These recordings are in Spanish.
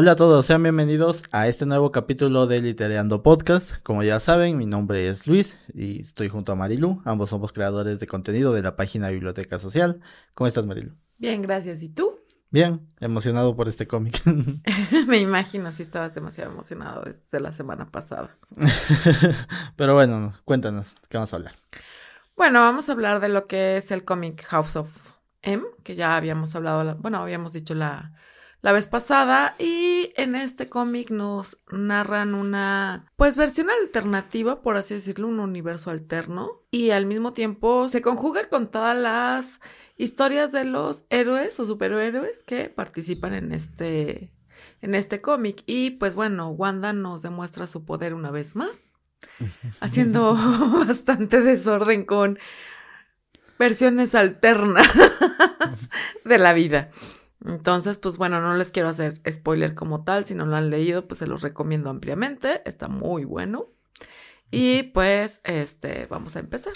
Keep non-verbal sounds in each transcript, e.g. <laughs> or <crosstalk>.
Hola a todos, sean bienvenidos a este nuevo capítulo de Litereando Podcast. Como ya saben, mi nombre es Luis y estoy junto a Marilu. Ambos somos creadores de contenido de la página Biblioteca Social. ¿Cómo estás, Marilu? Bien, gracias. ¿Y tú? Bien, emocionado por este cómic. <laughs> <laughs> Me imagino si estabas demasiado emocionado desde la semana pasada. <laughs> Pero bueno, cuéntanos, ¿qué vamos a hablar? Bueno, vamos a hablar de lo que es el cómic House of M, que ya habíamos hablado, bueno, habíamos dicho la, la vez pasada y en este cómic nos narran una pues versión alternativa, por así decirlo, un universo alterno y al mismo tiempo se conjuga con todas las historias de los héroes o superhéroes que participan en este en este cómic y pues bueno, Wanda nos demuestra su poder una vez más, <laughs> haciendo <laughs> bastante desorden con versiones alternas <laughs> de la vida. Entonces, pues bueno, no les quiero hacer spoiler como tal, si no lo han leído, pues se los recomiendo ampliamente, está muy bueno. Y pues, este, vamos a empezar.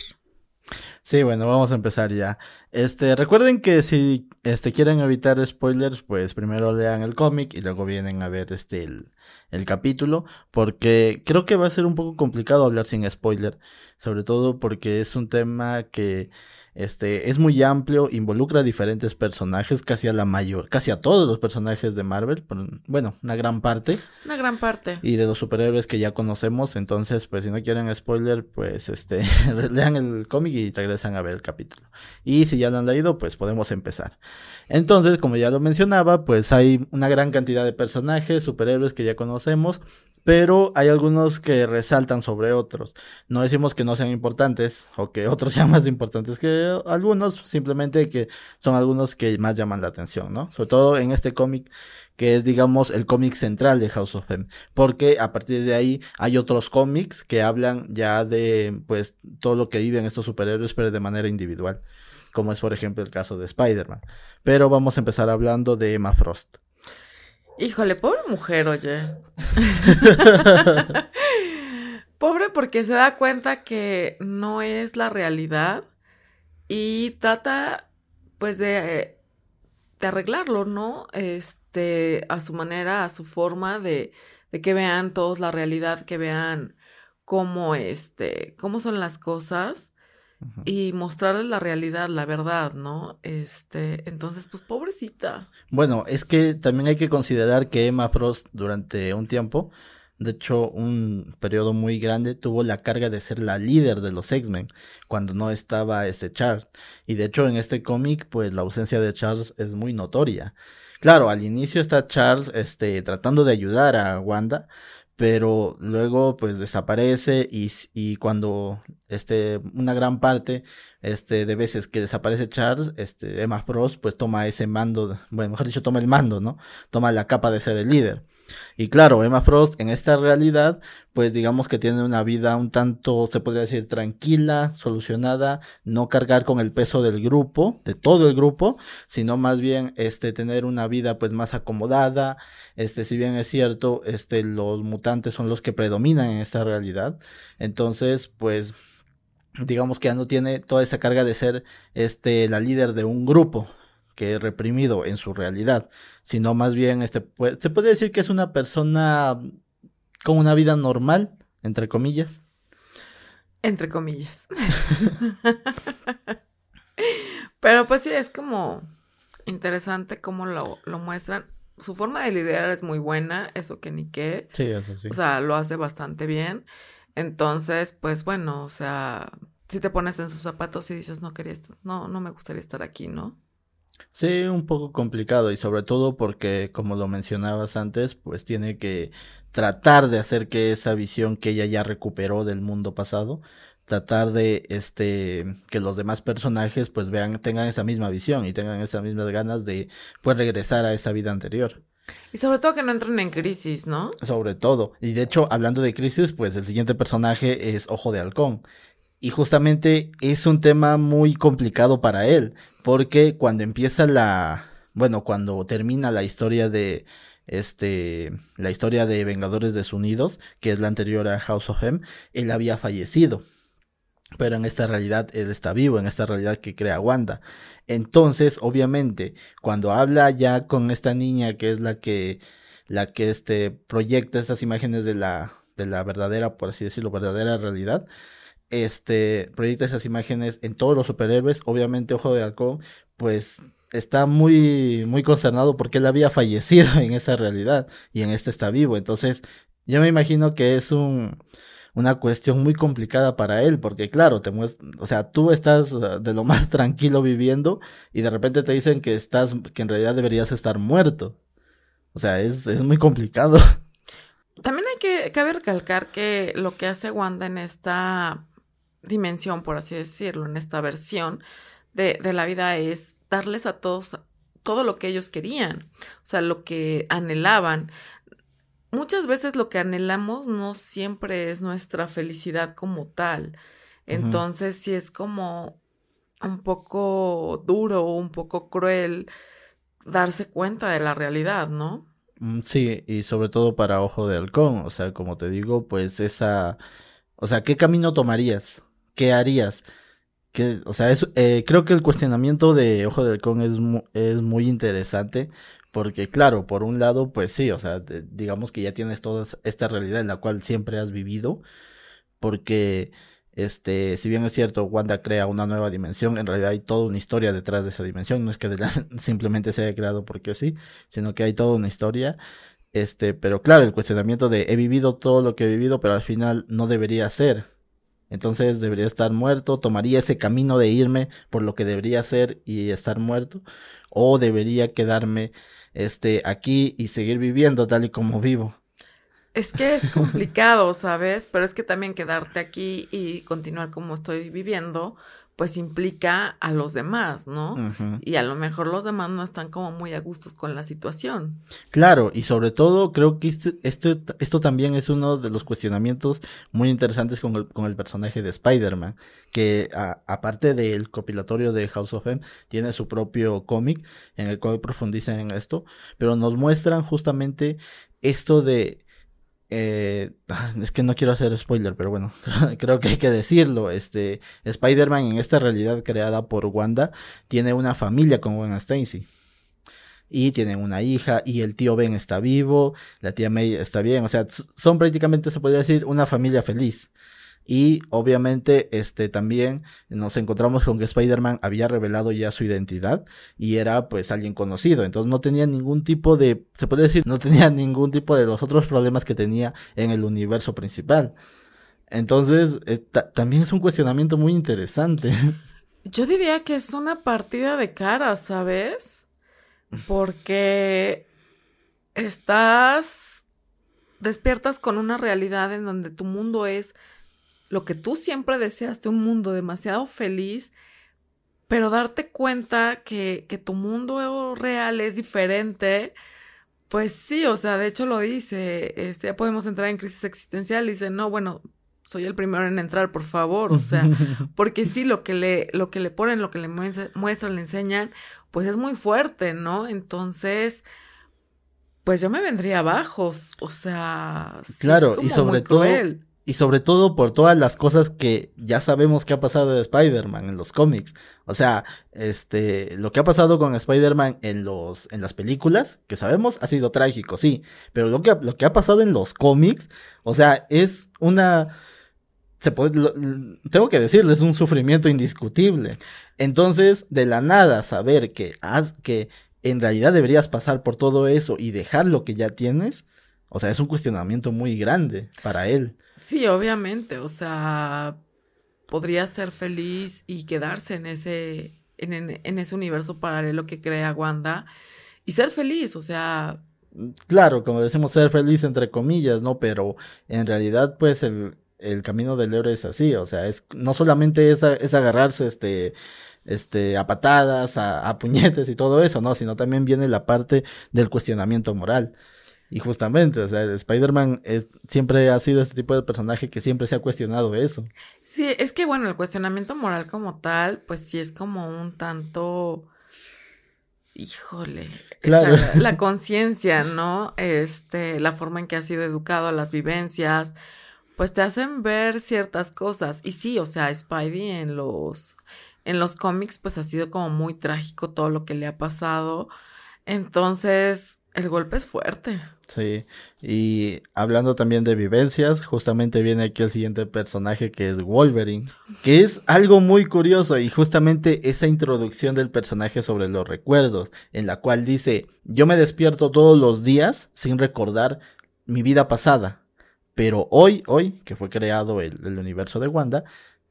Sí, bueno, vamos a empezar ya. Este, recuerden que si este quieren evitar spoilers, pues primero lean el cómic y luego vienen a ver este el, el, capítulo, porque creo que va a ser un poco complicado hablar sin spoiler, sobre todo porque es un tema que este es muy amplio, involucra a diferentes personajes, casi a la mayor, casi a todos los personajes de Marvel, bueno, una gran parte. Una gran parte. Y de los superhéroes que ya conocemos, entonces, pues si no quieren spoiler, pues este <laughs> lean el cómic y regresan a ver el capítulo. Y si ya lo han leído, pues podemos empezar. Entonces, como ya lo mencionaba, pues hay una gran cantidad de personajes, superhéroes que ya conocemos, pero hay algunos que resaltan sobre otros. No decimos que no sean importantes o que otros <laughs> sean más importantes que algunos, simplemente que son algunos que más llaman la atención, ¿no? Sobre todo en este cómic que es digamos el cómic central de House of M, porque a partir de ahí hay otros cómics que hablan ya de pues todo lo que viven estos superhéroes pero de manera individual, como es por ejemplo el caso de Spider-Man. Pero vamos a empezar hablando de Emma Frost. Híjole, pobre mujer, oye. <laughs> <laughs> pobre porque se da cuenta que no es la realidad y trata pues de, de arreglarlo, ¿no? Este, a su manera, a su forma de, de que vean todos la realidad, que vean cómo este, cómo son las cosas y mostrarles la realidad, la verdad, ¿no? Este, entonces, pues pobrecita. Bueno, es que también hay que considerar que Emma Frost durante un tiempo, de hecho, un periodo muy grande, tuvo la carga de ser la líder de los X-Men cuando no estaba este Charles. Y de hecho, en este cómic, pues la ausencia de Charles es muy notoria. Claro, al inicio está Charles este, tratando de ayudar a Wanda, pero luego pues desaparece y, y cuando este una gran parte este de veces que desaparece Charles este Emma Frost pues toma ese mando bueno mejor dicho toma el mando no toma la capa de ser el líder y claro, Emma Frost en esta realidad, pues digamos que tiene una vida un tanto, se podría decir, tranquila, solucionada, no cargar con el peso del grupo, de todo el grupo, sino más bien, este, tener una vida pues más acomodada, este, si bien es cierto, este, los mutantes son los que predominan en esta realidad, entonces, pues, digamos que ya no tiene toda esa carga de ser, este, la líder de un grupo, que es reprimido en su realidad, sino más bien este se puede decir que es una persona con una vida normal, entre comillas. Entre comillas. Pero pues sí, es como interesante cómo lo, lo, muestran. Su forma de liderar es muy buena, eso que ni qué. Sí, eso sí. O sea, lo hace bastante bien. Entonces, pues bueno, o sea, si te pones en sus zapatos y dices, no quería estar, no, no me gustaría estar aquí, ¿no? Sí, un poco complicado y sobre todo porque, como lo mencionabas antes, pues tiene que tratar de hacer que esa visión que ella ya recuperó del mundo pasado, tratar de este que los demás personajes pues vean tengan esa misma visión y tengan esas mismas ganas de pues regresar a esa vida anterior. Y sobre todo que no entren en crisis, ¿no? Sobre todo. Y de hecho, hablando de crisis, pues el siguiente personaje es Ojo de Halcón. Y justamente es un tema muy complicado para él, porque cuando empieza la, bueno, cuando termina la historia de, este, la historia de Vengadores Desunidos, que es la anterior a House of M, él había fallecido. Pero en esta realidad él está vivo, en esta realidad que crea Wanda. Entonces, obviamente, cuando habla ya con esta niña que es la que la que este proyecta estas imágenes de la, de la verdadera, por así decirlo, verdadera realidad. Este proyecta esas imágenes en todos los superhéroes. Obviamente, Ojo de Halcón, pues está muy, muy concernado porque él había <laughs> fallecido en esa realidad y en este está vivo. Entonces, yo me imagino que es un, una cuestión muy complicada para él, porque claro, te o sea, tú estás uh, de lo más <laughs> tranquilo viviendo y de repente te dicen que estás, que en realidad deberías estar muerto. O sea, es, es muy complicado. <laughs> También hay que, cabe recalcar que lo que hace Wanda en esta dimensión, por así decirlo, en esta versión de, de la vida es darles a todos todo lo que ellos querían, o sea, lo que anhelaban muchas veces lo que anhelamos no siempre es nuestra felicidad como tal. Entonces, sí es como un poco duro un poco cruel darse cuenta de la realidad, ¿no? Mm, sí, y sobre todo para Ojo de Halcón, o sea, como te digo, pues esa, o sea, ¿qué camino tomarías? ¿Qué harías? O sea, es, eh, creo que el cuestionamiento de Ojo de Halcón es, es muy interesante porque claro, por un lado, pues sí, o sea, digamos que ya tienes toda esta realidad en la cual siempre has vivido, porque, este, si bien es cierto, Wanda crea una nueva dimensión, en realidad hay toda una historia detrás de esa dimensión, no es que <laughs> simplemente se haya creado porque sí, sino que hay toda una historia, este, pero claro, el cuestionamiento de he vivido todo lo que he vivido, pero al final no debería ser. Entonces debería estar muerto, tomaría ese camino de irme por lo que debería ser y estar muerto, o debería quedarme este, aquí y seguir viviendo tal y como vivo. Es que es complicado, ¿sabes? Pero es que también quedarte aquí y continuar como estoy viviendo, pues implica a los demás, ¿no? Y a lo mejor los demás no están como muy a gustos con la situación. Claro, y sobre todo creo que este, esto, esto también es uno de los cuestionamientos muy interesantes con el, con el personaje de Spider-Man, que aparte del copilatorio de House of M, tiene su propio cómic en el cual profundizan en esto, pero nos muestran justamente esto de eh, <laughs> es que no quiero hacer spoiler, pero bueno, <laughs> creo que hay que decirlo. Este, Spider-Man en esta realidad creada por Wanda tiene una familia con Gwen Stacy. Y tienen una hija, y el tío Ben está vivo, la tía May está bien, o sea, son prácticamente, se podría decir, una familia feliz. Y obviamente, este también nos encontramos con que Spider-Man había revelado ya su identidad y era pues alguien conocido. Entonces no tenía ningún tipo de, se puede decir, no tenía ningún tipo de los otros problemas que tenía en el universo principal. Entonces, también es un cuestionamiento muy interesante. Yo diría que es una partida de cara, ¿sabes? Porque estás, despiertas con una realidad en donde tu mundo es lo que tú siempre deseaste, un mundo demasiado feliz, pero darte cuenta que, que tu mundo real es diferente, pues sí, o sea, de hecho lo dice, este, ya podemos entrar en crisis existencial y dice, no, bueno, soy el primero en entrar, por favor, o sea, <laughs> porque sí, lo que le, lo que le ponen, lo que le muestran, le enseñan, pues es muy fuerte, ¿no? Entonces, pues yo me vendría abajo, o sea, claro, y sobre todo, y sobre todo por todas las cosas que ya sabemos que ha pasado de Spider-Man en los cómics. O sea, este, lo que ha pasado con Spider-Man en los, en las películas, que sabemos, ha sido trágico, sí. Pero lo que, lo que ha pasado en los cómics, o sea, es una, se puede, tengo que decirles, un sufrimiento indiscutible. Entonces, de la nada, saber que, que en realidad deberías pasar por todo eso y dejar lo que ya tienes, o sea, es un cuestionamiento muy grande para él. Sí, obviamente, o sea, podría ser feliz y quedarse en ese, en, ese universo paralelo que crea Wanda y ser feliz, o sea... Claro, como decimos, ser feliz entre comillas, ¿no? Pero en realidad, pues, el, el camino del héroe es así, o sea, es no solamente es, es agarrarse, este, este, a patadas, a, a, puñetes y todo eso, ¿no? Sino también viene la parte del cuestionamiento moral. Y justamente, o sea, Spider-Man siempre ha sido este tipo de personaje que siempre se ha cuestionado eso. Sí, es que bueno, el cuestionamiento moral como tal, pues sí es como un tanto... Híjole, claro. la conciencia, ¿no? Este, la forma en que has sido educado, las vivencias, pues te hacen ver ciertas cosas. Y sí, o sea, Spidey en los, en los cómics, pues ha sido como muy trágico todo lo que le ha pasado. Entonces, El golpe es fuerte. Sí, y hablando también de vivencias, justamente viene aquí el siguiente personaje que es Wolverine, que es algo muy curioso y justamente esa introducción del personaje sobre los recuerdos, en la cual dice, yo me despierto todos los días sin recordar mi vida pasada, pero hoy, hoy, que fue creado el, universo de Wanda,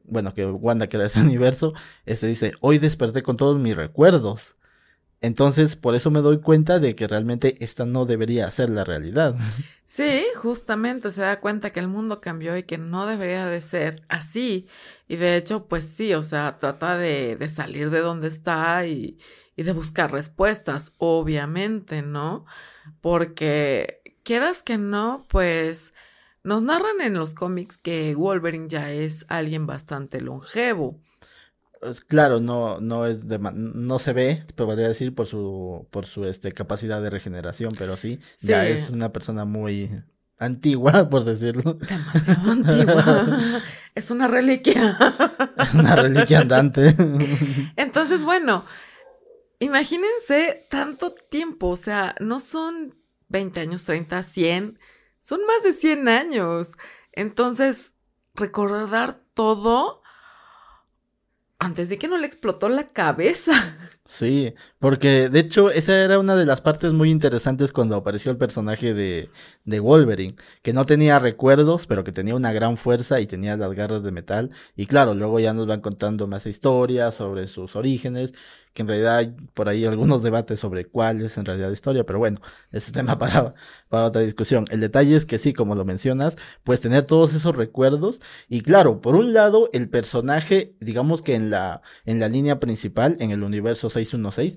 bueno, que Wanda crea ese <laughs> universo, este dice, hoy desperté con todos mis recuerdos. Entonces, por eso me doy cuenta de que realmente esta no debería ser la realidad. Sí, justamente se da cuenta que el mundo cambió y que no debería de ser así. Y de hecho, pues sí, o sea, trata de, de salir de donde está y, y de buscar respuestas, obviamente, ¿no? Porque quieras que no, pues nos narran en los cómics que Wolverine ya es alguien bastante longevo. Claro, no, no es de, no se ve, podría decir, por su, por su este, capacidad de regeneración, pero sí, ya es una persona muy antigua, <laughs> por decirlo. Demasiado antigua. <laughs> es una reliquia. <laughs> una reliquia andante. Entonces, bueno, imagínense tanto tiempo, o sea, no son 20 años, 30, 100, son más de 100 años. Entonces, recordar todo antes de que no le explotó la cabeza. Sí, porque de hecho esa era una de las partes muy interesantes cuando apareció el personaje de, de Wolverine, que no tenía recuerdos, pero que tenía una gran fuerza y tenía las garras de metal. Y claro, luego ya nos van contando más historias sobre sus orígenes que en realidad hay por ahí algunos debates sobre cuál es en realidad la historia, pero bueno, ese es <laughs> tema para, para otra discusión. El detalle es que sí, como lo mencionas, pues tener todos esos recuerdos y claro, por un lado, el personaje, digamos que en la, en la línea principal, en el universo 616,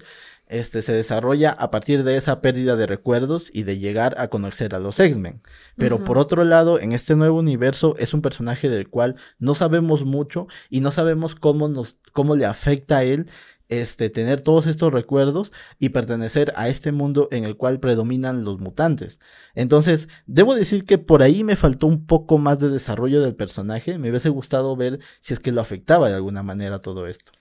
este se desarrolla a partir de esa pérdida de recuerdos y de llegar a conocer a los X-Men. Pero por otro lado, en este nuevo universo es un personaje del cual no sabemos mucho y no sabemos cómo nos cómo le afecta a él este, tener todos estos recuerdos y pertenecer a este mundo en el cual predominan los mutantes. Entonces, debo decir que por ahí me faltó un poco más de desarrollo del personaje, me hubiese gustado ver si es que lo afectaba de alguna manera todo esto.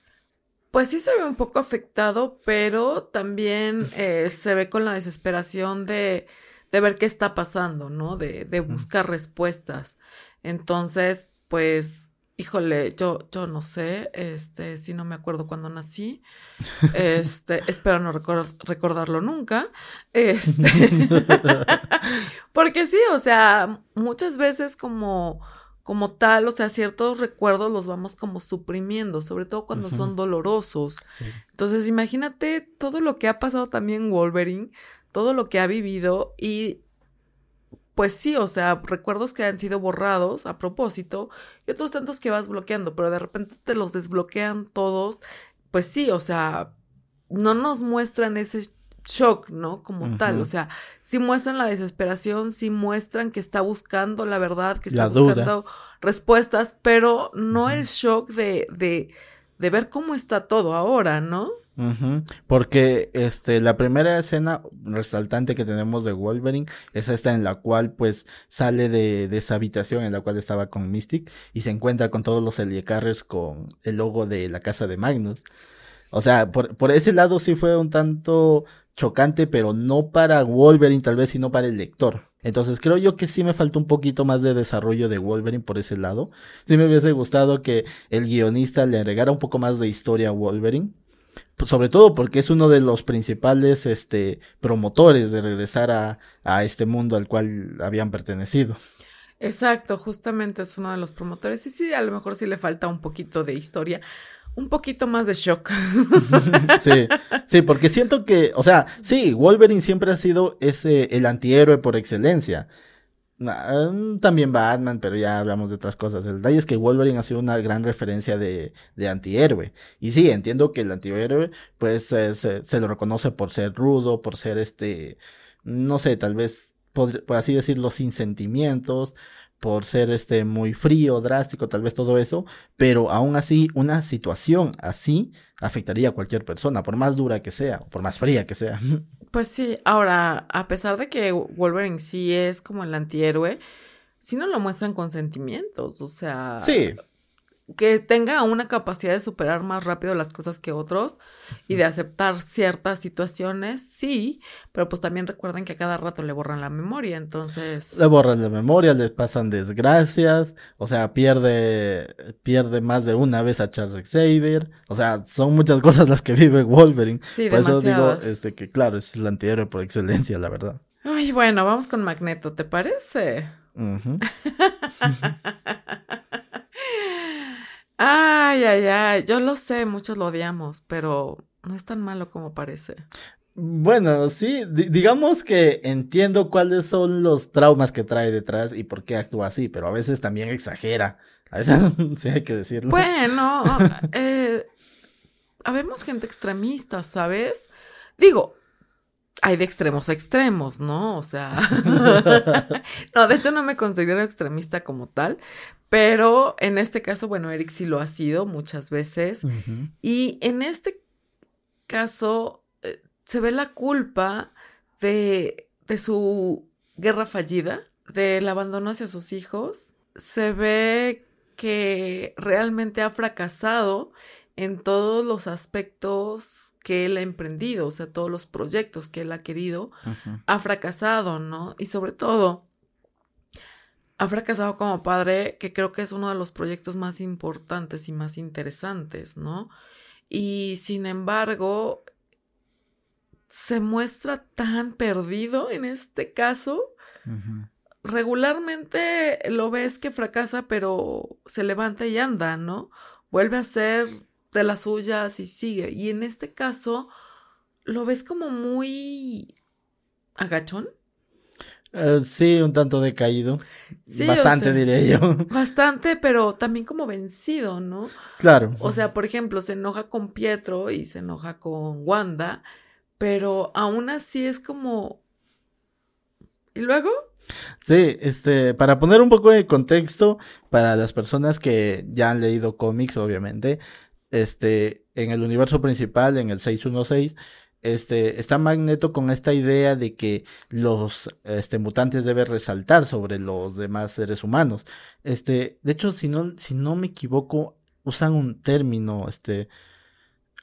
Pues sí se ve un poco afectado, pero también eh, se ve con la desesperación de, de, ver qué está pasando, ¿no? De, de buscar respuestas. Entonces, pues Híjole, yo, yo no sé, este, si no me acuerdo cuándo nací, <laughs> este, espero no recordarlo nunca, <laughs> este, <laughs> porque sí, o sea, muchas veces como, como tal, o sea, ciertos recuerdos los vamos como suprimiendo, sobre todo cuando son dolorosos. Entonces, imagínate todo lo que ha pasado también Wolverine, todo lo que ha vivido y pues sí, o sea, recuerdos que han sido borrados a propósito y otros tantos que vas bloqueando, pero de repente te los desbloquean todos, pues sí, o sea, no nos muestran ese shock, ¿no? Como tal, o sea, sí muestran la desesperación, sí muestran que está buscando la verdad, que está buscando respuestas, pero no el shock de, de, de ver cómo está todo ahora, ¿no? Porque este la primera escena resaltante que tenemos de Wolverine es esta en la cual pues sale de, de esa habitación en la cual estaba con Mystic y se encuentra con todos los Heliecarriers con el logo de la casa de Magnus. O sea, por, por ese lado sí fue un tanto chocante, pero no para Wolverine tal vez, sino para el lector. Entonces creo yo que sí me faltó un poquito más de desarrollo de Wolverine por ese lado. Sí me hubiese gustado que el guionista le agregara un poco más de historia a Wolverine pues, sobre todo porque es uno de los principales este, promotores de regresar a, a este mundo al cual habían pertenecido. Exacto, justamente es uno de los promotores y sí, a lo mejor sí le falta un poquito de historia, un poquito más de shock. <laughs> sí, sí, porque siento que, o sea, sí, Wolverine siempre ha sido ese, el antihéroe por excelencia. También Batman, pero ya hablamos de otras cosas. El detalle es que Wolverine ha sido una gran referencia de, de antihéroe. Y sí, entiendo que el antihéroe, pues, se, lo reconoce por ser rudo, por ser este, no sé, tal vez, por, por así decirlo, sin sentimientos, por ser este muy frío, drástico, tal vez todo eso, pero aún así una situación así afectaría a cualquier persona, por más dura que sea, por más fría que sea. <laughs> Pues sí, ahora, a pesar de que Wolverine sí es como el antihéroe, sí no lo muestran con sentimientos, o sea... Sí. Que tenga una capacidad de superar más rápido las cosas que otros y de aceptar ciertas situaciones, sí, pero pues también recuerden que a cada rato le borran la memoria, entonces... Le borran la memoria, le pasan desgracias, o sea, pierde, pierde más de una vez a Charles Xavier, o sea, son muchas <laughs> cosas las que vive Wolverine. Sí, por eso digo, este, que claro, es el antihéroe por excelencia, la verdad. Ay, bueno, vamos con Magneto, ¿te parece? <laughs> Ay, ay, ay, yo lo sé, muchos lo odiamos, pero no es tan malo como parece. Bueno, sí, di- digamos que entiendo cuáles son los traumas que trae detrás y por qué actúa así, pero a veces también exagera. A veces <laughs> sí hay que decirlo. Bueno, eh, habemos gente extremista, ¿sabes? Digo, hay de extremos a extremos, ¿no? O sea, <laughs> no, de hecho no me considero extremista como tal, pero en este caso, bueno, Eric sí lo ha sido muchas veces. Y en este caso eh, se ve la culpa de, de su guerra fallida, del abandono hacia sus hijos. Se ve que realmente ha fracasado en todos los aspectos que él ha emprendido, o sea, todos los proyectos que él ha querido, ha fracasado, ¿no? Y sobre todo, ha fracasado como padre, que creo que es uno de los proyectos más importantes y más interesantes, ¿no? Y sin embargo, se muestra tan perdido en este caso. Regularmente lo ves que fracasa, pero se levanta y anda, ¿no? Vuelve a ser de las suyas y sigue. Y en este caso, lo ves como muy agachón. Eh, sí, un tanto decaído. Sí, o Bastante, sea, diré yo. <laughs> Bastante, pero también como vencido, ¿no? Claro. O sea, por ejemplo, se enoja con Pietro y se enoja con Wanda, pero aún así es como... ¿Y luego? Sí, este, para poner un poco de contexto para las personas que ya han leído cómics, obviamente, este, en el universo principal, en el 616, este, está Magneto con esta idea de que los, este, mutantes deben resaltar sobre los demás seres humanos. Este, de hecho, si no, si no me equivoco, usan un término, este,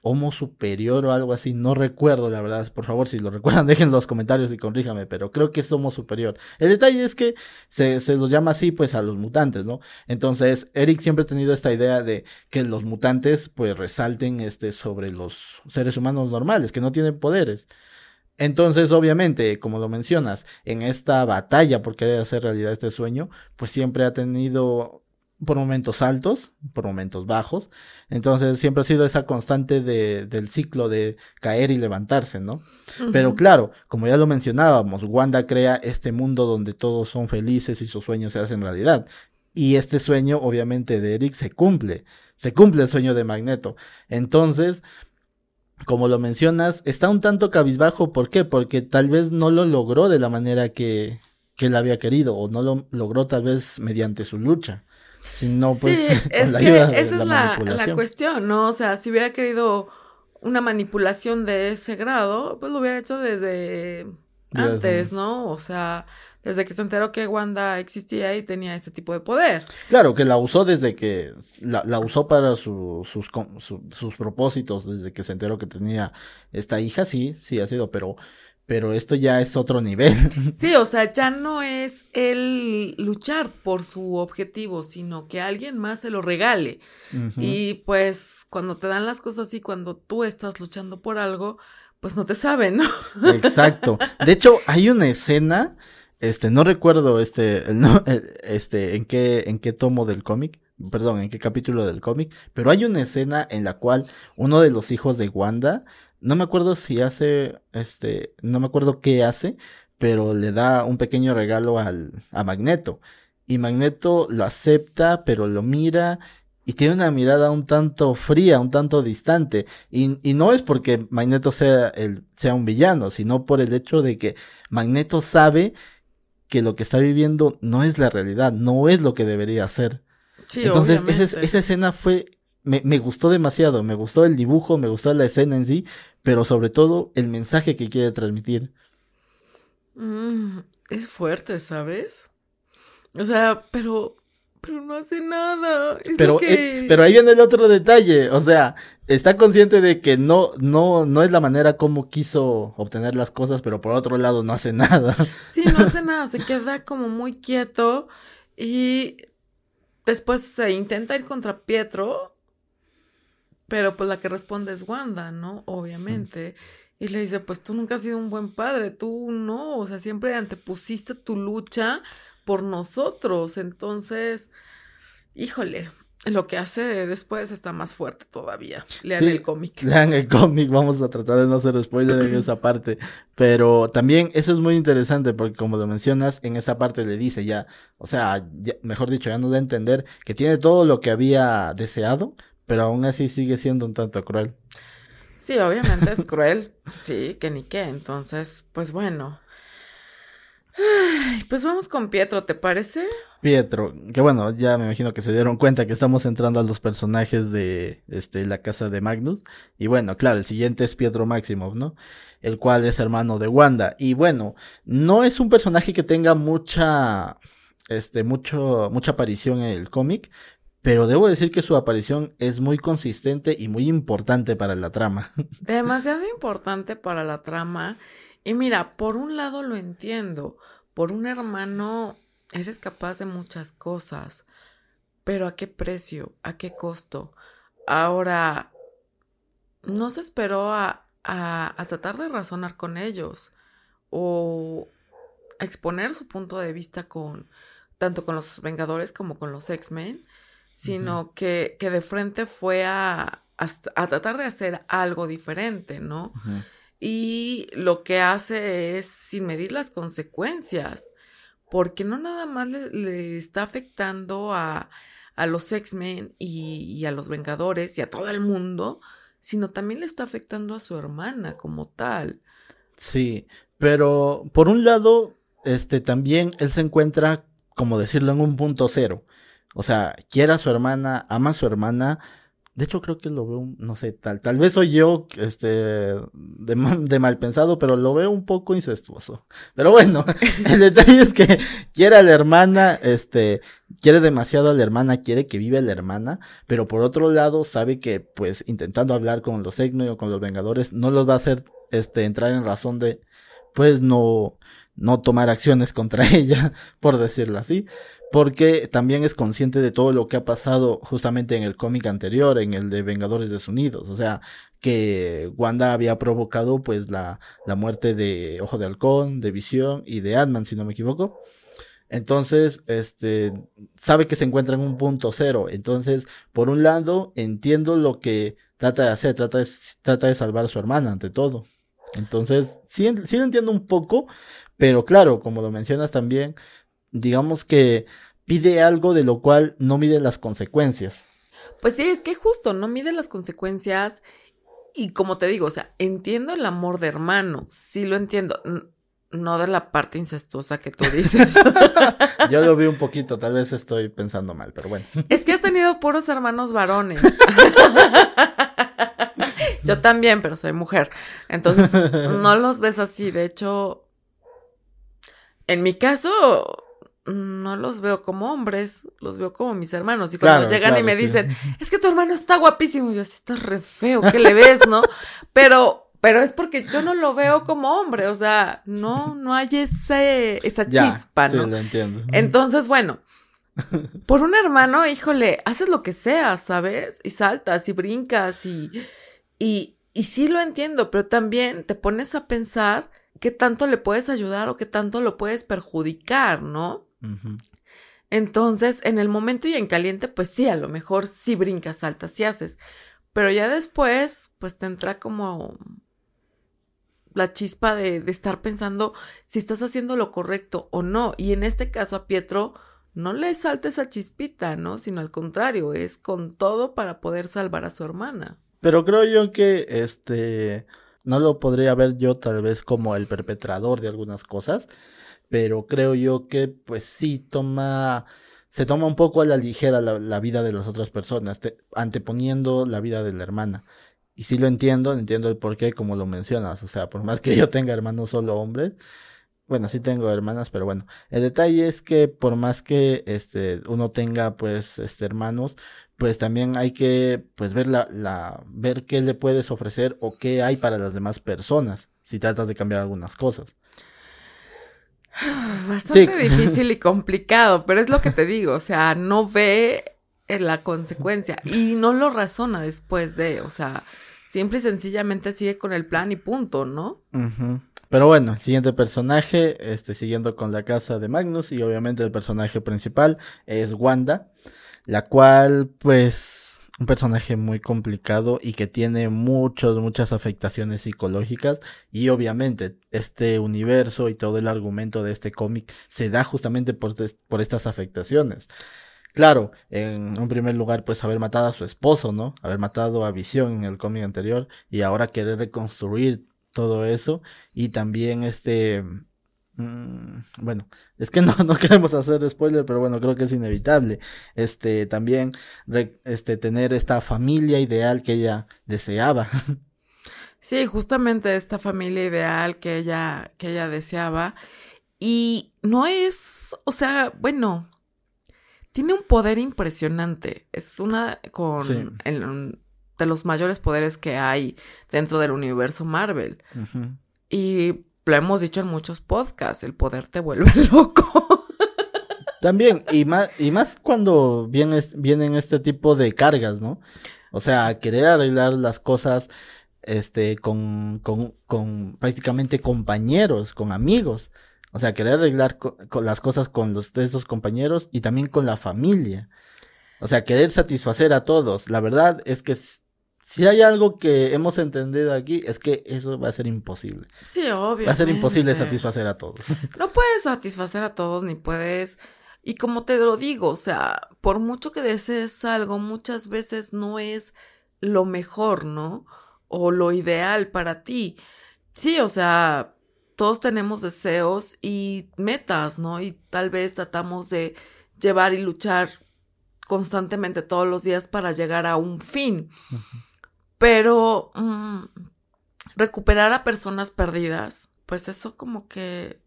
Homo superior o algo así, no recuerdo la verdad, por favor si lo recuerdan <laughs> dejen en los comentarios y corríjame, pero creo que es Homo superior. El detalle es que se, se los llama así pues a los mutantes, ¿no? Entonces Eric siempre ha tenido esta idea de que los mutantes pues resalten este sobre los seres humanos normales, que no tienen poderes. Entonces, obviamente, como lo mencionas, en esta batalla por querer hacer realidad este sueño, pues siempre ha tenido por momentos altos, por momentos bajos. Entonces siempre ha sido esa constante de, del ciclo de caer y levantarse, ¿no? Pero claro, como ya lo mencionábamos, Wanda crea este mundo donde todos son felices y sus sueños se hacen realidad. Y este sueño, obviamente, de Eric se cumple. Se cumple el sueño de Magneto. Entonces, como lo mencionas, está un tanto cabizbajo. ¿Por qué? Porque tal vez no lo logró de la manera que, que él había querido, o no lo logró tal vez mediante su lucha. Sino pues sí, <laughs> con es la que esa es la, la cuestión, ¿no? O sea, si hubiera querido una manipulación de ese grado, pues lo hubiera hecho desde antes, ¿no? O sea, desde que se enteró que Wanda existía y tenía ese tipo de poder. Claro, que la usó desde que la, la usó para su- sus, su- sus propósitos, desde que se enteró que tenía esta hija, sí, sí ha sido, pero, pero esto ya es otro nivel. <laughs> Sí, o sea, ya no es el luchar por su objetivo, sino que alguien más se lo regale. Y pues cuando te dan las cosas así, cuando tú estás luchando por algo, pues no te saben, ¿no? Exacto. De hecho, hay una escena, este, no recuerdo este, el no- eh, este, en qué, en qué tomo del cómic, perdón, en qué capítulo del cómic, pero hay una escena en la cual uno de los hijos de Wanda, no me acuerdo si hace, este, no me acuerdo qué hace, pero le da un pequeño regalo al, a Magneto. Y Magneto lo acepta, pero lo mira y tiene una mirada un tanto fría, un tanto distante. Y, y no es porque Magneto sea, el, sea un villano, sino por el hecho de que Magneto sabe que lo que está viviendo no es la realidad, no es lo que debería ser. Sí, Entonces, esa, esa escena fue, me, me gustó demasiado, me gustó el dibujo, me gustó la escena en sí, pero sobre todo el mensaje que quiere transmitir. Mm, es fuerte, ¿sabes? O sea, pero pero no hace nada. pero, eh, pero ahí viene el otro detalle, o sea, está consciente de que no, no, no es la manera como quiso obtener las cosas, pero por otro lado no hace <laughs> nada. Sí, no hace nada, se queda como muy quieto y después se intenta ir contra Pietro, pero pues la que responde es Wanda, ¿no? Obviamente. Y le dice, pues tú nunca has sido un buen padre, tú no, o sea, siempre antepusiste tu lucha por nosotros. Entonces, híjole, lo que hace después está más fuerte todavía. Lean el cómic. Lean el cómic, vamos a tratar de no hacer spoiler en esa parte. Pero también eso es muy interesante porque como lo mencionas, en esa parte le dice ya, o sea, mejor dicho, ya nos da a entender que tiene todo lo que había deseado, pero aún así sigue siendo un tanto cruel. Sí, obviamente es cruel. <laughs> Sí, que ni qué. Entonces, pues bueno. pues vamos con Pietro, ¿te parece? Pietro, que bueno, ya me imagino que se dieron cuenta que estamos entrando a los personajes de este, la casa de Magnus. Y bueno, claro, el siguiente es Pietro Maximov, ¿no? El cual es hermano de Wanda. Y bueno, no es un personaje que tenga mucha, este, mucho, mucha aparición en el cómic, pero debo decir que su aparición es muy consistente y muy importante para la trama. <laughs> Demasiado importante para la trama. Y mira, por un lado lo entiendo, por un hermano eres capaz de muchas cosas, pero ¿a qué precio? ¿A qué costo? Ahora, no se esperó a, a, a tratar de razonar con ellos o exponer su punto de vista con tanto con los Vengadores como con los X-Men sino que, que, de frente fue a, a, tratar de hacer algo diferente, ¿no? Y lo que hace es sin medir las consecuencias, porque no nada más le, está afectando a, a los X-Men y, y, a los Vengadores y a todo el mundo, sino también le está afectando a su hermana como tal. Sí, pero por un lado, este también él se encuentra, como decirlo, en un punto cero. O sea, quiere a su hermana, ama a su hermana. De hecho, creo que lo veo, no sé, tal, tal vez soy yo, este, de, de mal pensado, pero lo veo un poco incestuoso. Pero bueno, <laughs> el detalle es que quiere a la hermana, este, quiere demasiado a la hermana, quiere que viva la hermana, pero por otro lado sabe que, pues, intentando hablar con los X-Men o con los Vengadores, no los va a hacer, este, entrar en razón de, pues, no, no tomar acciones <laughs> contra ella, por decirlo así porque también es consciente de todo lo que ha pasado justamente en el cómic anterior, en el de Vengadores desunidos, o sea, que Wanda había provocado pues la, la muerte de Ojo de Halcón, de Visión y de Ant-Man, si no me equivoco. Entonces, este, sabe que se encuentra en un punto cero. Entonces, por un lado, entiendo lo que trata de hacer, trata de, trata de salvar a su hermana ante todo. Entonces, sí, sí lo entiendo un poco, pero claro, como lo mencionas también, digamos que pide algo de lo cual no mide las consecuencias. Pues sí, es que justo no mide las consecuencias y como te digo, o sea, entiendo el amor de hermano, sí lo entiendo, no de la parte incestuosa que tú dices. <laughs> Yo lo vi un poquito, tal vez estoy pensando mal, pero bueno. Es que has tenido puros hermanos varones. <laughs> Yo también, pero soy mujer. Entonces, no los ves así. De hecho, en mi caso, no los veo como hombres, los veo como mis hermanos. Y cuando llegan y me dicen, <laughs> es que tu hermano está guapísimo, yo así está re feo, ¿qué le ves, no? <laughs> Pero, pero es porque yo no lo veo como hombre, o sea, no, no hay ese, esa chispa, ¿no? Sí, lo entiendo. Entonces, bueno, <laughs> por un hermano, híjole, haces lo que sea, ¿sabes? Y saltas y brincas y, y, y sí lo entiendo, pero también te pones a pensar qué tanto le puedes ayudar o qué tanto lo puedes perjudicar, ¿no? Entonces, en el momento y en caliente, pues sí, a lo mejor sí brincas, saltas y haces. Pero ya después, pues te entra como la chispa de, de, estar pensando si estás haciendo lo correcto o no. Y en este caso a Pietro no le salta esa chispita, ¿no? Sino al contrario, es con todo para poder salvar a su hermana. Pero creo yo que este no lo podría ver yo tal vez como el perpetrador de algunas cosas, pero creo yo que pues sí toma, se toma un poco a la ligera la, vida de las otras personas, anteponiendo la vida de la hermana. Y sí lo entiendo, entiendo el porqué como lo mencionas, o sea, por más que yo tenga hermanos solo hombres, bueno, sí tengo hermanas, pero bueno, el detalle es que por más que este uno tenga pues este hermanos, pues también hay que pues ver la, la ver qué le puedes ofrecer o qué hay para las demás personas si tratas de cambiar algunas cosas. <sighs> Bastante difícil y <laughs> complicado, pero es lo que te digo, o sea, no ve la consecuencia y no lo razona después de, o sea, simple y sencillamente sigue con el plan y punto, ¿no? Pero bueno, el siguiente personaje, este, siguiendo con la casa de Magnus y obviamente el personaje principal es Wanda, la cual pues un personaje muy complicado y que tiene muchas, muchas afectaciones psicológicas y obviamente este universo y todo el argumento de este cómic se da justamente por, por estas afectaciones. Claro, en un primer lugar, pues haber matado a su esposo, ¿no? Haber matado a Visión en el cómic anterior y ahora querer reconstruir todo eso y también este bueno, es que <laughs> no, no queremos hacer spoiler, pero bueno, creo que es inevitable. Este, también, este, tener esta familia ideal que ella deseaba. <laughs> Sí, justamente esta familia ideal que ella, que ella deseaba. Y no es, o sea, bueno, tiene un poder impresionante. Es una con de los mayores poderes que hay dentro del universo Marvel. Y lo hemos dicho en muchos podcasts, el poder te vuelve <laughs> loco. También, y más, y más cuando vienen este tipo de cargas, ¿no? O sea, querer arreglar las cosas este, con, con, con prácticamente compañeros, con amigos. O sea, querer arreglar las cosas con los de estos compañeros y también con la familia. O sea, querer satisfacer a todos. La verdad es que si hay algo que hemos entendido aquí es que eso va a ser imposible. Sí, obvio. Va a ser imposible satisfacer a todos. <laughs> No puedes satisfacer a todos ni puedes y como te lo digo, o sea, por mucho que desees algo, muchas veces no es lo mejor, ¿no? O lo ideal para ti. Sí, o sea, todos tenemos deseos y metas, ¿no? Y tal vez tratamos de llevar y luchar constantemente todos los días para llegar a un fin. Pero mm, recuperar a personas perdidas, pues eso como que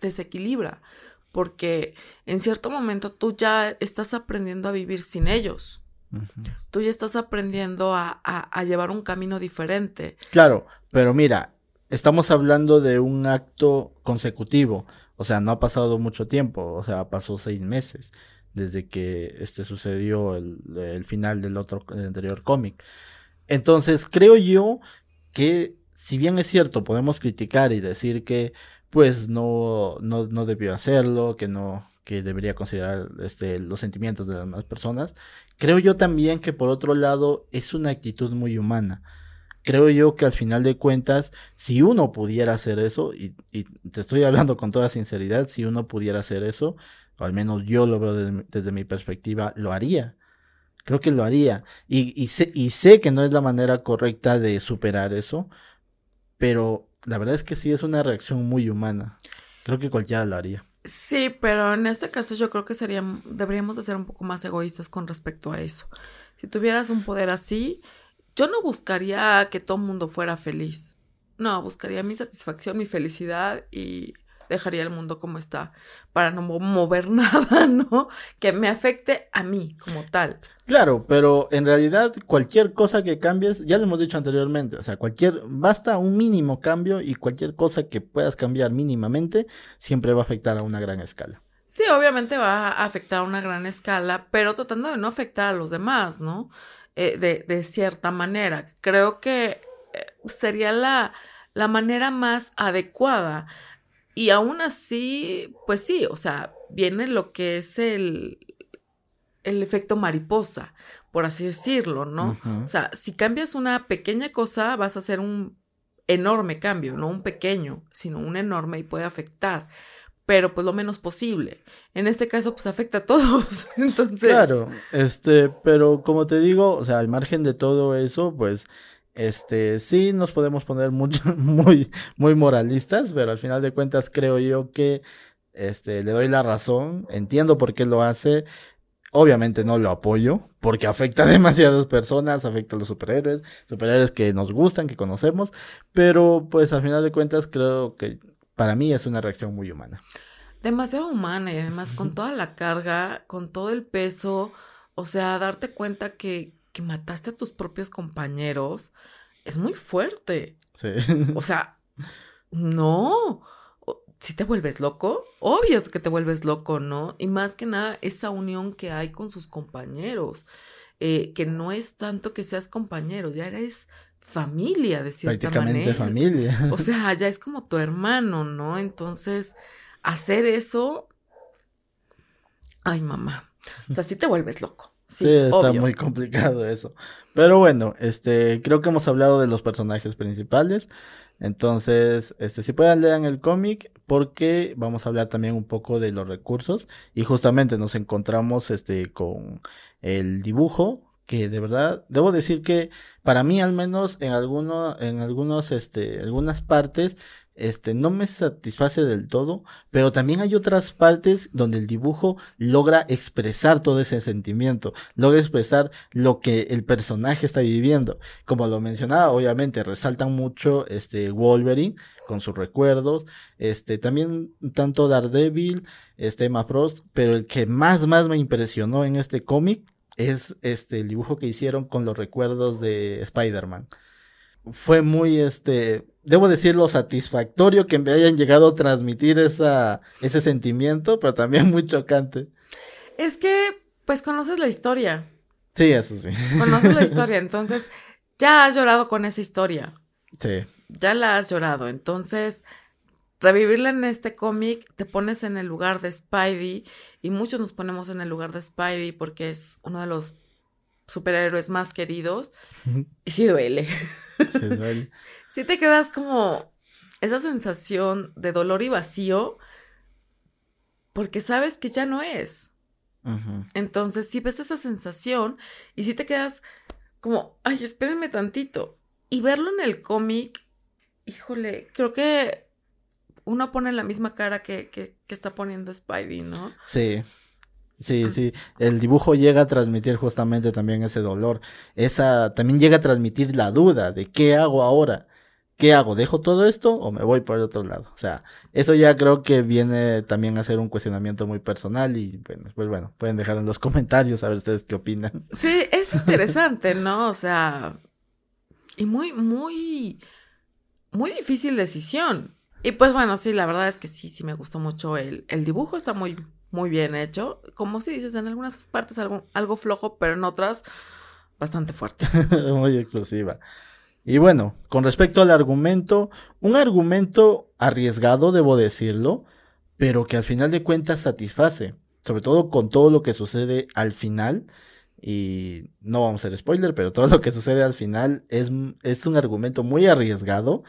desequilibra, porque en cierto momento tú ya estás aprendiendo a vivir sin ellos. Tú ya estás aprendiendo a, a llevar un camino diferente. Claro, pero mira, estamos hablando de un acto consecutivo, o sea, no ha pasado mucho tiempo, o sea, pasó seis meses desde que este sucedió el, final del otro el anterior cómic. Entonces, creo yo que si bien es cierto, podemos criticar y decir que pues no, no, no debió hacerlo, que no, que debería considerar este, los sentimientos de las demás personas, creo yo también que por otro lado es una actitud muy humana creo yo que al final de cuentas, si uno pudiera hacer eso, y, te estoy hablando con toda sinceridad, si uno pudiera hacer eso, o al menos yo lo veo desde, mi perspectiva, lo haría. Creo que lo haría. Y, y, sé, y sé que no es la manera correcta de superar eso, pero la verdad es que sí es una reacción muy humana. Creo que cualquiera lo haría. Sí, pero en este caso yo creo que sería, deberíamos de ser un poco más egoístas con respecto a eso. Si tuvieras un poder así, yo no buscaría que todo el mundo fuera feliz. No, buscaría mi satisfacción, mi felicidad y dejaría el mundo como está para no mover <laughs> nada, ¿no? Que me afecte a mí como tal. Claro, pero en realidad cualquier cosa que cambies, ya lo hemos dicho anteriormente, o sea, cualquier, basta un mínimo cambio y cualquier cosa que puedas cambiar mínimamente siempre va a afectar a una gran escala. Sí, obviamente va a afectar a una gran escala, pero tratando de no afectar a los demás, ¿no? Eh, de, de, cierta manera. Creo que eh, sería la, la manera más adecuada. Y aún así, pues sí, o sea, viene lo que es el, el efecto mariposa, por así decirlo, ¿no? O sea, si cambias una pequeña cosa, vas a hacer un enorme cambio, no un pequeño, sino un enorme y puede afectar pero pues lo menos posible. En este caso, pues afecta a todos. <laughs> Entonces. Claro, este, pero como te digo, o sea, al margen de todo eso, pues, este, sí nos podemos poner mucho, <laughs> muy, muy moralistas, pero al final de cuentas creo yo que, este, le doy la razón, entiendo por qué lo hace. Obviamente no lo apoyo, porque afecta <laughs> a demasiadas personas, afecta a los superhéroes, superhéroes que nos gustan, que conocemos, pero pues al final de cuentas creo que para mí es una reacción muy humana. Demasiado humana y además con toda la carga, con todo el peso, o sea, darte cuenta que, que mataste a tus propios compañeros es muy fuerte. Sí. O sea, no. Si te vuelves loco, obvio que te vuelves loco, ¿no? Y más que nada, esa unión que hay con sus compañeros, eh, que no es tanto que seas compañero, ya eres familia de cierta Prácticamente manera. familia. <laughs> O sea, ya es como tu hermano, ¿no? Entonces, hacer eso, ay, mamá. O sea, sí te vuelves loco. Sí, Sí, está obvio. muy complicado eso. Pero bueno, este, creo que hemos hablado de los personajes principales. Entonces, este, si puedan lean el cómic, porque vamos a hablar también un poco de los recursos. Y justamente nos encontramos, este, con el dibujo, que de verdad, debo decir que para mí al menos en alguno, en algunos, este, algunas partes, este, no me satisface del todo, pero también hay otras partes donde el dibujo logra expresar todo ese sentimiento, logra expresar lo que el personaje está viviendo. Como lo mencionaba, obviamente resaltan mucho este Wolverine con sus recuerdos, este también tanto Daredevil, este Emma Frost, pero el que más más me impresionó en este cómic es este el dibujo que hicieron con los recuerdos de Spider-Man. Fue muy este debo decirlo satisfactorio que me hayan llegado a transmitir esa, ese sentimiento, pero también <laughs> muy chocante. Es que, pues conoces la historia. Sí, eso sí. Conoces la <laughs> historia, entonces ya has llorado con esa historia. Sí. Ya la has llorado. Entonces, revivirla en este cómic, te pones en el lugar de Spidey. Y muchos nos ponemos en el lugar de Spidey porque es uno de los superhéroes más queridos. Y sí duele. Sí, duele. <laughs> Sí te quedas como esa sensación de dolor y vacío porque sabes que ya no es. Entonces, sí ves esa sensación y sí te quedas como, ay, espérenme tantito. Y verlo en el cómic, híjole, creo que uno pone la misma cara que, que, que está poniendo Spidey, ¿no? Sí. Sí, sí. El dibujo llega a transmitir justamente también ese dolor. Esa también llega a transmitir la duda de qué hago ahora. ¿Qué hago? ¿Dejo todo esto o me voy por el otro lado? O sea, eso ya creo que viene también a ser un cuestionamiento muy personal y bueno, pues bueno, pueden dejar en los <laughs> comentarios a ver ustedes qué opinan. Sí, es interesante, ¿no? O sea, y muy, muy, muy difícil decisión. Y pues bueno, sí, la verdad es que sí, sí me gustó mucho el, el dibujo, está muy, muy bien hecho. Como si dices, en algunas partes algo, algo flojo, pero en otras bastante fuerte. <laughs> muy exclusiva. Y bueno, con respecto al argumento, un argumento arriesgado, debo decirlo, pero que al final de cuentas satisface, sobre todo con todo lo que sucede al final. Y no vamos a hacer spoiler, pero todo lo que sucede al final es, es un argumento muy arriesgado,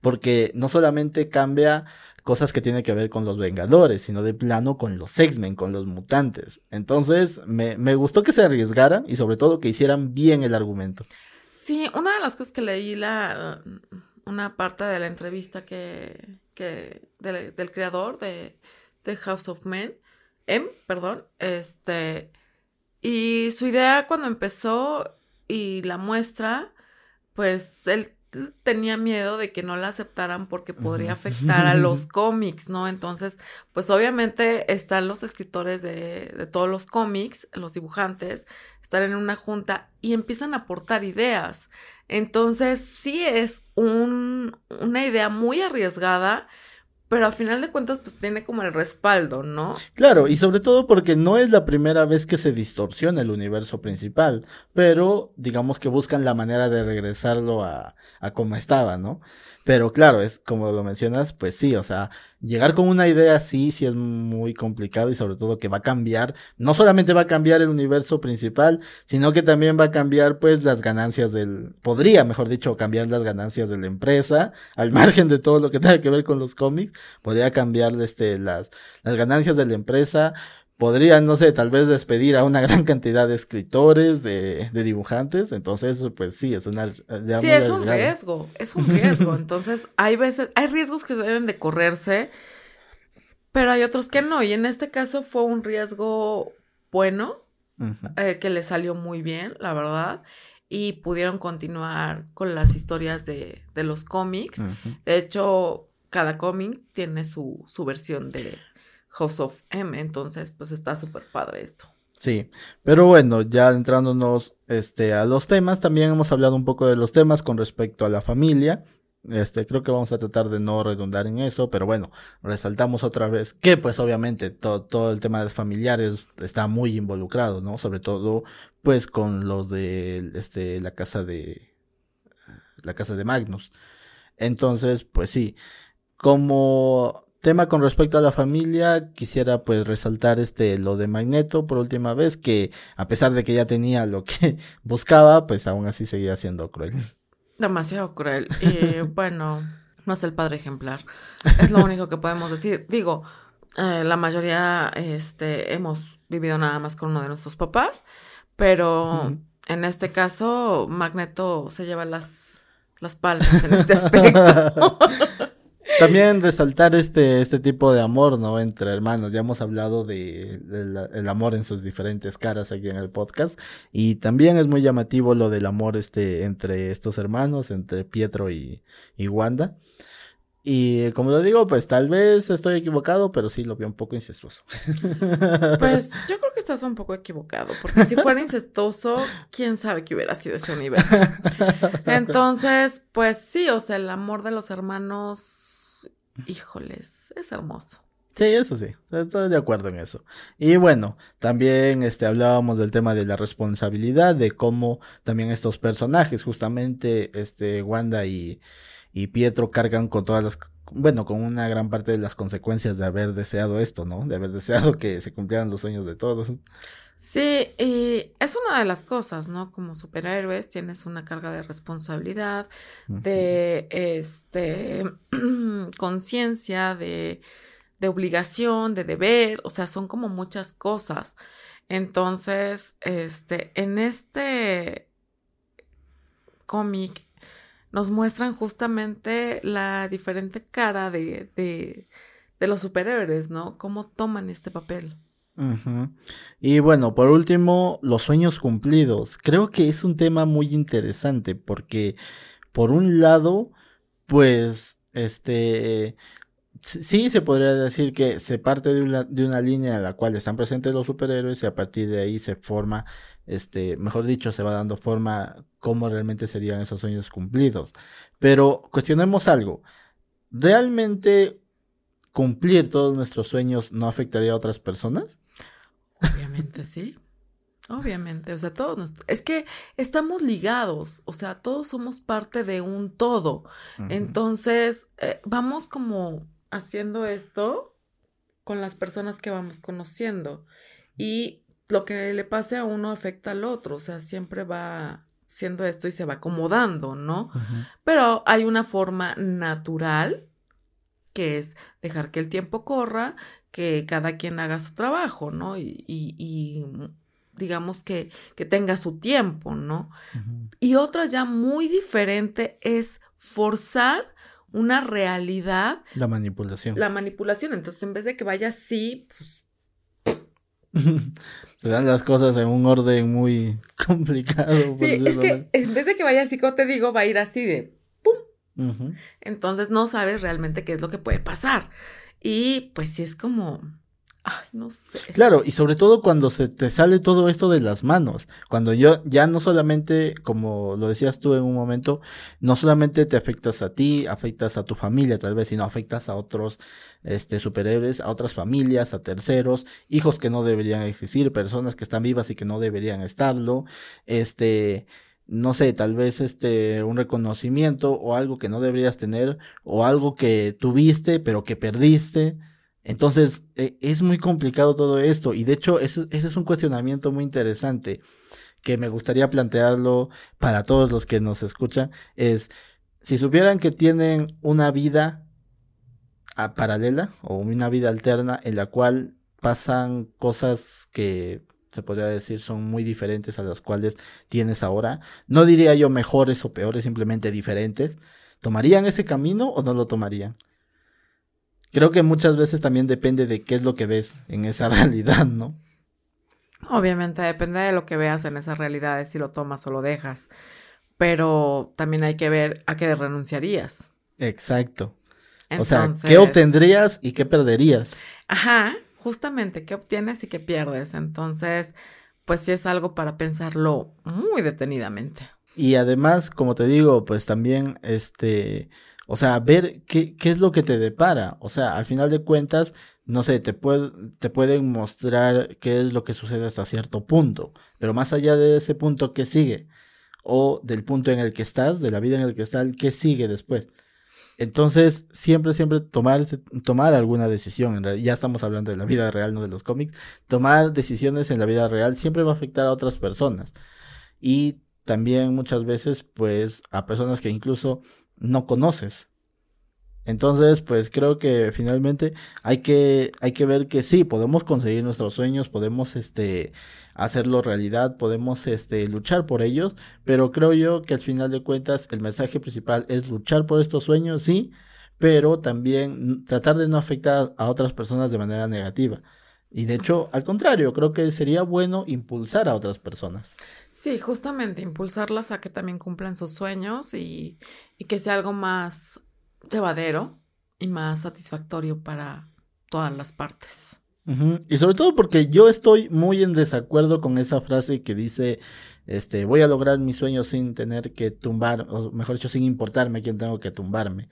porque no solamente cambia cosas que tienen que ver con los Vengadores, sino de plano con los X-Men, con los mutantes. Entonces, me, me gustó que se arriesgaran y sobre todo que hicieran bien el argumento. Sí, una de las cosas que leí la una parte de la entrevista que, que del, del creador de, de, House of Men, M, perdón, este, y su idea cuando empezó y la muestra, pues él tenía miedo de que no la aceptaran porque podría afectar a los <laughs> cómics, ¿no? Entonces, pues obviamente están los escritores de, de, todos los cómics, los dibujantes, están en una junta y empiezan a aportar ideas. Entonces, sí es un, una idea muy arriesgada, pero a final de cuentas, pues tiene como el respaldo, ¿no? Claro, y sobre todo porque no es la primera vez que se distorsiona el universo principal, pero digamos que buscan la manera de regresarlo a, a como estaba, ¿no? Pero claro, es como lo mencionas, pues sí, o sea, llegar con una idea así sí es muy complicado y sobre todo que va a cambiar, no solamente va a cambiar el universo principal, sino que también va a cambiar pues las ganancias del, podría mejor dicho, cambiar las ganancias de la empresa, al <laughs> margen de todo lo que tenga que ver con los cómics, podría cambiar este, las, las ganancias de la empresa, podrían, no sé, tal vez despedir a una <laughs> gran cantidad de escritores, de, de dibujantes, entonces, pues sí, es una... Sí, es un riesgo, es un <laughs> riesgo, entonces hay veces, hay riesgos que deben de correrse, pero hay otros que no, y en este caso fue un riesgo bueno, uh -huh. eh, que le salió muy bien, la verdad, y pudieron continuar con las historias de, de los cómics, uh -huh. de hecho cada cómic tiene su, su versión de House of M, entonces pues está súper padre esto. Sí, pero bueno, ya entrándonos este, a los temas, también hemos hablado un poco de los temas con respecto a la familia. Este, creo que vamos a tratar de no redundar en eso, pero bueno, resaltamos otra vez que pues obviamente todo, todo el tema de familiares está muy involucrado, ¿no? Sobre todo pues con los de este, la casa de la casa de Magnus. Entonces, pues sí, como tema con respecto a la familia, quisiera pues resaltar este lo de Magneto por última vez, que a pesar de que ya tenía lo que <laughs> buscaba, pues aún así seguía siendo cruel. Demasiado cruel. Y <laughs> bueno, no es el padre ejemplar. Es lo único que podemos decir. Digo, eh, la mayoría este, hemos vivido nada más con uno de nuestros papás, pero en este caso, Magneto se lleva las, las palmas en este aspecto. <laughs> También resaltar este, este tipo de amor, ¿no? Entre hermanos. Ya hemos hablado de, el amor en sus diferentes caras aquí en el podcast. Y también es muy llamativo lo del amor este, entre estos hermanos, entre Pietro y, y Wanda. Y como lo digo, pues tal vez estoy equivocado, pero sí lo veo un poco incestuoso. <laughs> Pues yo creo que estás un poco equivocado, porque si fuera incestuoso, quién sabe qué hubiera sido ese universo. <laughs> Entonces, pues sí, o sea, el amor de los hermanos híjoles, es hermoso. Sí, eso sí, estoy de acuerdo en eso. Y bueno, también este hablábamos del tema de la responsabilidad, de cómo también estos personajes, justamente este Wanda y, y Pietro cargan con todas las bueno, con una gran parte de las consecuencias de haber deseado esto, ¿no? De haber deseado que se cumplieran los sueños de todos. Sí, y es una de las cosas, ¿no? Como superhéroes tienes una carga de responsabilidad, de este <clears throat> conciencia, de, de obligación, de deber, o sea, son como muchas cosas. Entonces, este, en este cómic nos muestran justamente la diferente cara de, de, de los superhéroes, ¿no? Cómo toman este papel. Y bueno, por último, los sueños cumplidos. Creo que es un tema muy interesante porque, por un lado, pues, este, sí se podría decir que se parte de una, de una línea en la cual están presentes los superhéroes y a partir de ahí se forma, este, mejor dicho, se va dando forma cómo realmente serían esos sueños cumplidos. Pero cuestionemos algo. ¿Realmente cumplir todos nuestros sueños no afectaría a otras personas? Obviamente sí. Obviamente, o sea, todos es que estamos ligados, o sea, todos somos parte de un todo. Entonces, eh, vamos como haciendo esto con las personas que vamos conociendo y lo que le pase a uno afecta al otro, o sea, siempre va siendo esto y se va acomodando, ¿no? Pero hay una forma natural que es dejar que el tiempo corra, que cada quien haga su trabajo, ¿no? Y, y, digamos que, que, tenga su tiempo, ¿no? Y otra ya muy diferente es forzar una realidad. La manipulación. La manipulación. Entonces, en vez de que vaya así, pues... <laughs> Se dan las cosas en un orden muy <laughs> complicado. Sí, es que en vez de que vaya así, como te digo, va a ir así de ¡pum! Entonces no sabes realmente qué es lo que puede pasar. Y pues sí es como, ay, no sé. Claro, y sobre todo cuando se te sale todo esto de las manos, cuando yo ya no solamente, como lo decías tú en un momento, no solamente te afectas a ti, afectas a tu familia tal vez, sino afectas a otros este superhéroes, a otras familias, a terceros, hijos que no deberían existir, personas que están vivas y que no deberían estarlo, este no sé, tal vez este un reconocimiento o algo que no deberías tener o algo que tuviste pero que perdiste. Entonces, e, es muy complicado todo esto y de hecho ese, es un cuestionamiento muy interesante que me gustaría plantearlo para todos los que nos escuchan es si supieran que tienen una vida paralela o una vida alterna en la cual pasan cosas que se podría decir, son muy diferentes a las cuales tienes ahora. No diría yo mejores o peores, simplemente diferentes. ¿Tomarían ese camino o no lo tomarían? Creo que muchas veces también depende de qué es lo que ves en esa <laughs> realidad, ¿no? Obviamente depende de lo que veas en esa realidad, si lo tomas o lo dejas. Pero también hay que ver a qué renunciarías. Exacto. o sea, ¿qué obtendrías y qué perderías? Ajá, justamente, ¿qué obtienes y qué pierdes? Entonces, pues sí es algo para pensarlo muy detenidamente. Y además, como te digo, pues también, este, o sea, ver qué, qué es lo que te depara. O sea, al final de cuentas, no sé, te, puede, te pueden mostrar qué es lo que sucede hasta cierto punto. Pero más allá de ese punto, ¿qué sigue? O del punto en el que estás, de la vida en el que estás, ¿qué sigue después? Entonces, siempre, siempre tomar, tomar alguna decisión, ya estamos hablando de la vida real, no de los cómics, tomar decisiones en la vida real siempre va a afectar a otras personas. Y también muchas veces, pues, a personas que incluso no conoces. Entonces, pues creo que finalmente hay que, hay que ver que sí, podemos conseguir nuestros sueños, podemos este, hacerlo realidad, podemos este, luchar por ellos, pero creo yo que al final de cuentas el mensaje principal es luchar por estos sueños, sí, pero también tratar de no afectar a otras personas de manera negativa. Y de hecho, al contrario, creo que sería bueno impulsar a otras personas. Sí, justamente, impulsarlas a que también cumplan sus sueños y, y que sea algo más llevadero y más satisfactorio para todas las partes. Y sobre todo porque yo estoy muy en desacuerdo con esa frase que dice, este, voy a lograr mis sueños sin tener que tumbar, o mejor dicho, sin importarme quién tengo que tumbarme.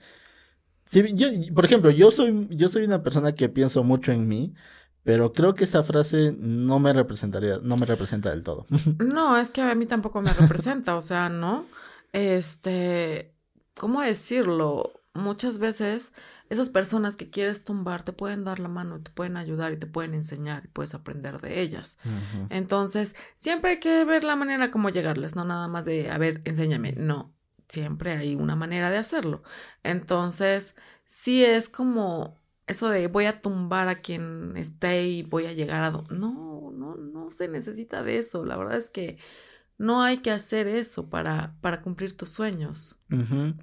yo, por ejemplo, yo soy, yo soy una persona que pienso mucho en mí, pero creo que esa frase no me representaría, no me representa del todo. <laughs> No, es que a mí tampoco me representa, o sea, ¿no? Este, ¿cómo decirlo? Muchas veces esas personas que quieres tumbar te pueden dar la mano, te pueden ayudar y te pueden enseñar y puedes aprender de ellas. Entonces, siempre hay que ver la manera como llegarles, no nada más de, a ver, enséñame, no, siempre hay una manera de hacerlo. Entonces, sí es como eso de voy a tumbar a quien esté y voy a llegar a... No, no, no se necesita de eso. La verdad es que no hay que hacer eso para, para cumplir tus sueños.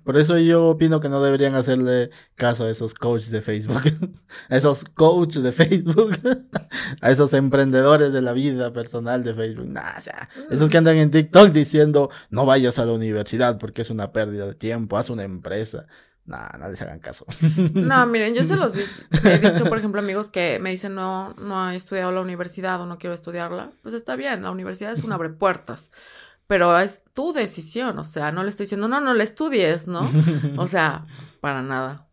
Por eso yo opino que no deberían hacerle caso a esos coaches de Facebook, <laughs> a esos coaches de Facebook, <laughs> a esos emprendedores de la vida personal de Facebook. Nah, o sea, esos que andan en TikTok diciendo no vayas a la universidad porque es una pérdida de tiempo, haz una empresa. Nada, no les hagan caso. No, <laughs> miren, yo se los he dicho, por ejemplo, amigos que me dicen no, no he estudiado la universidad o no quiero estudiarla. Pues está bien, la universidad es un abre puertas. Pero es tu decisión, o sea, no le estoy diciendo, no, no le estudies, ¿no? O sea, para nada.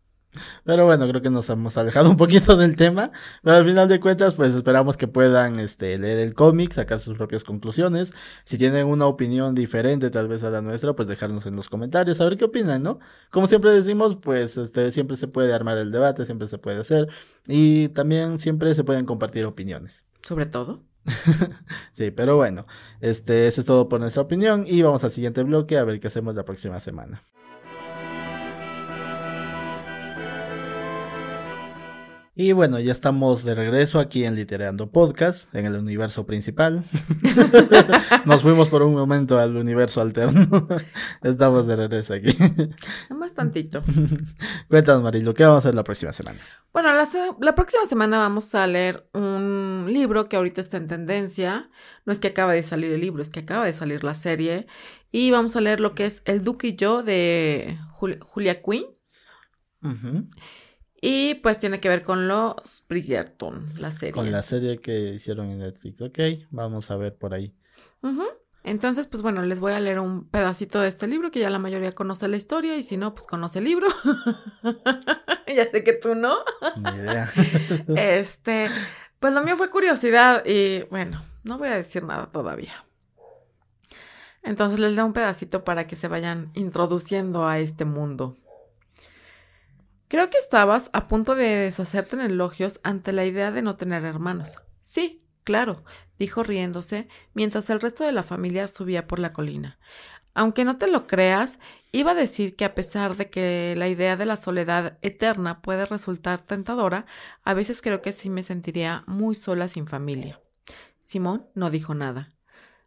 Pero bueno, creo que nos hemos alejado un poquito del tema. Pero al final de cuentas, pues esperamos que puedan este, leer el cómic, sacar sus propias conclusiones. Si tienen una opinión diferente tal vez a la nuestra, pues dejarnos en los comentarios, a ver qué opinan, ¿no? Como siempre decimos, pues este, siempre se puede armar el debate, siempre se puede hacer. Y también siempre se pueden compartir opiniones. Sobre todo. <laughs> sí, pero bueno, este, eso es todo por nuestra opinión y vamos al siguiente bloque a ver qué hacemos la próxima semana. Y bueno, ya estamos de regreso aquí en Literando Podcast, en el universo principal. <laughs> Nos fuimos por un momento al universo alterno. <laughs> estamos de regreso aquí. Más tantito. <laughs> Cuéntanos, Marilo, ¿qué vamos a hacer la próxima semana? Bueno, la, la, próxima semana vamos a leer un libro que ahorita está en tendencia. No es que acaba de salir el libro, es que acaba de salir la serie. Y vamos a leer lo que es El Duque y yo de Julia Quinn. Y pues tiene que ver con los Bridgerton, la serie. Con la serie que hicieron en Netflix. Ok, vamos a ver por ahí. Entonces, pues bueno, les voy a leer un pedacito de este libro que ya la mayoría conoce la historia y si no, pues conoce el libro. <laughs> ya sé que tú no. Ni idea. <laughs> este, pues lo mío fue curiosidad y bueno, no voy a decir nada todavía. Entonces les doy un pedacito para que se vayan introduciendo a este mundo. Creo que estabas a punto de deshacerte en elogios ante la idea de no tener hermanos. Sí, claro, dijo riéndose, mientras el resto de la familia subía por la colina. Aunque no te lo creas, iba a decir que a pesar de que la idea de la soledad eterna puede resultar tentadora, a veces creo que sí me sentiría muy sola sin familia. Simón no dijo nada.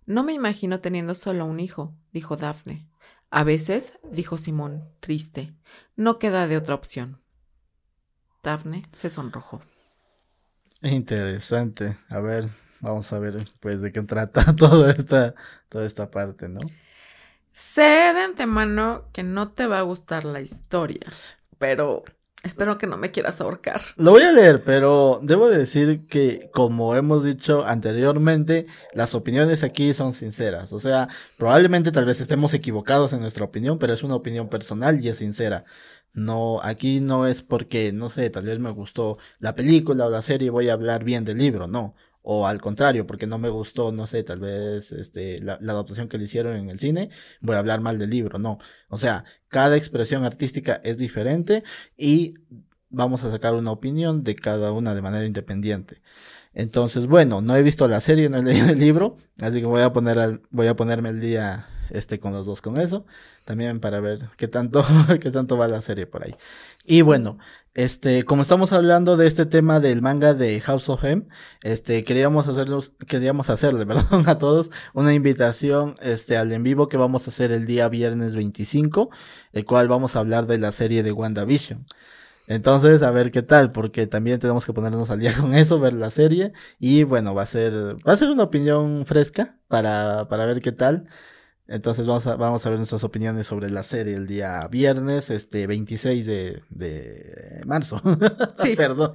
No me imagino teniendo solo un hijo, dijo Daphne. A veces, dijo Simón, triste, no queda de otra opción. Daphne se sonrojó. Interesante. A ver, vamos a ver pues de qué trata <laughs> toda esta, toda esta parte, ¿no? Sé de antemano que no te va a gustar la historia, pero Espero que no me quieras ahorcar. Lo voy a leer, pero debo decir que, como hemos dicho anteriormente, las opiniones aquí son sinceras. O sea, probablemente tal vez estemos equivocados en nuestra opinión, pero es una opinión personal y es sincera. No, aquí no es porque, no sé, tal vez me gustó la película o la serie y voy a hablar bien del libro, no. O al contrario, porque no me gustó, no sé, tal vez este, la, adaptación que le hicieron en el cine, voy a hablar mal del libro, no. O sea, cada expresión artística es diferente y vamos a sacar una opinión de cada una de manera independiente. Entonces, bueno, no he visto la serie, no he leído el libro, así que voy a poner al, voy a ponerme el día este con los dos con eso, también para ver qué tanto <laughs> qué tanto va la serie por ahí. Y bueno, este, como estamos hablando de este tema del manga de House of M, este, queríamos hacerlos, queríamos hacerle, <laughs> perdón, a todos una invitación, este, al en vivo que vamos a hacer el día viernes 25, el cual vamos a hablar de la serie de WandaVision. Entonces, a ver qué tal, porque también tenemos que ponernos al día <laughs> con eso, ver la serie, y bueno, va a ser, va a ser una opinión fresca para, para ver qué tal. Entonces vamos a, vamos a ver nuestras opiniones sobre la serie el día viernes, este 26 de, de marzo. <laughs> Sí. Perdón.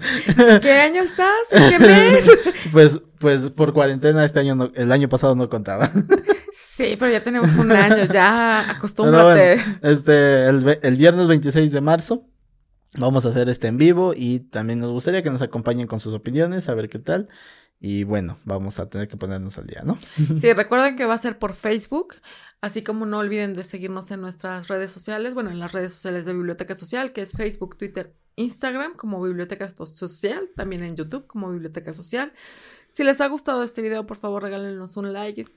¿Qué año estás? ¿Qué mes? <laughs> pues, pues por cuarentena este año no, el año pasado no contaba. Sí, pero ya tenemos un año, ya acostúmbrate. Bueno, este, el, el viernes 26 de marzo vamos a hacer este en vivo y también nos gustaría que nos acompañen con sus opiniones, a ver qué tal. Y bueno, vamos a tener que ponernos al día, ¿no? <laughs> Sí, <laughs> recuerden que va a ser por Facebook, así como no olviden de seguirnos en nuestras redes sociales, bueno, en las redes sociales de Biblioteca Social, que es Facebook, Twitter, Instagram como Biblioteca Social, también en YouTube como Biblioteca Social. Si les ha gustado este video, por favor regálenos un like,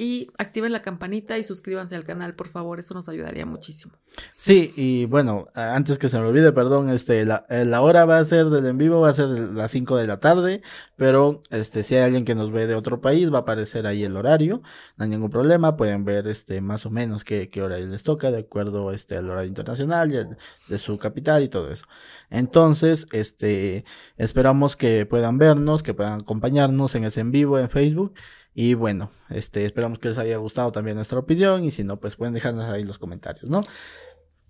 y activen la campanita y suscríbanse al canal, por favor, eso nos ayudaría muchísimo. Sí, y bueno, antes que se me olvide, perdón, este, la, eh, la hora va a ser del en vivo, va a ser las 5 de la tarde, pero este, si hay alguien que nos ve de otro país, va a aparecer ahí el horario, no hay ningún problema, pueden ver este, más o menos qué, qué hora les toca, de acuerdo este, al horario internacional, y de su capital y todo eso. Entonces, este, esperamos que puedan vernos, que puedan acompañarnos en ese en vivo en Facebook. Y bueno, este, esperamos que les haya gustado también nuestra opinión y si no, pues pueden dejarnos ahí los comentarios, ¿no?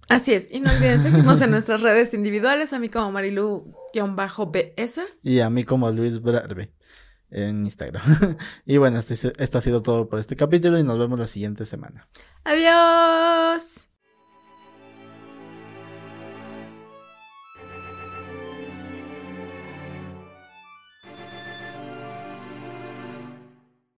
Así es, y no olviden seguirnos en nuestras redes individuales, a mí como Marilu-BS. Y a mí como Luis Brarbe en Instagram. <laughs> y bueno, este, esto ha sido todo por este capítulo y nos vemos la siguiente semana. Adiós.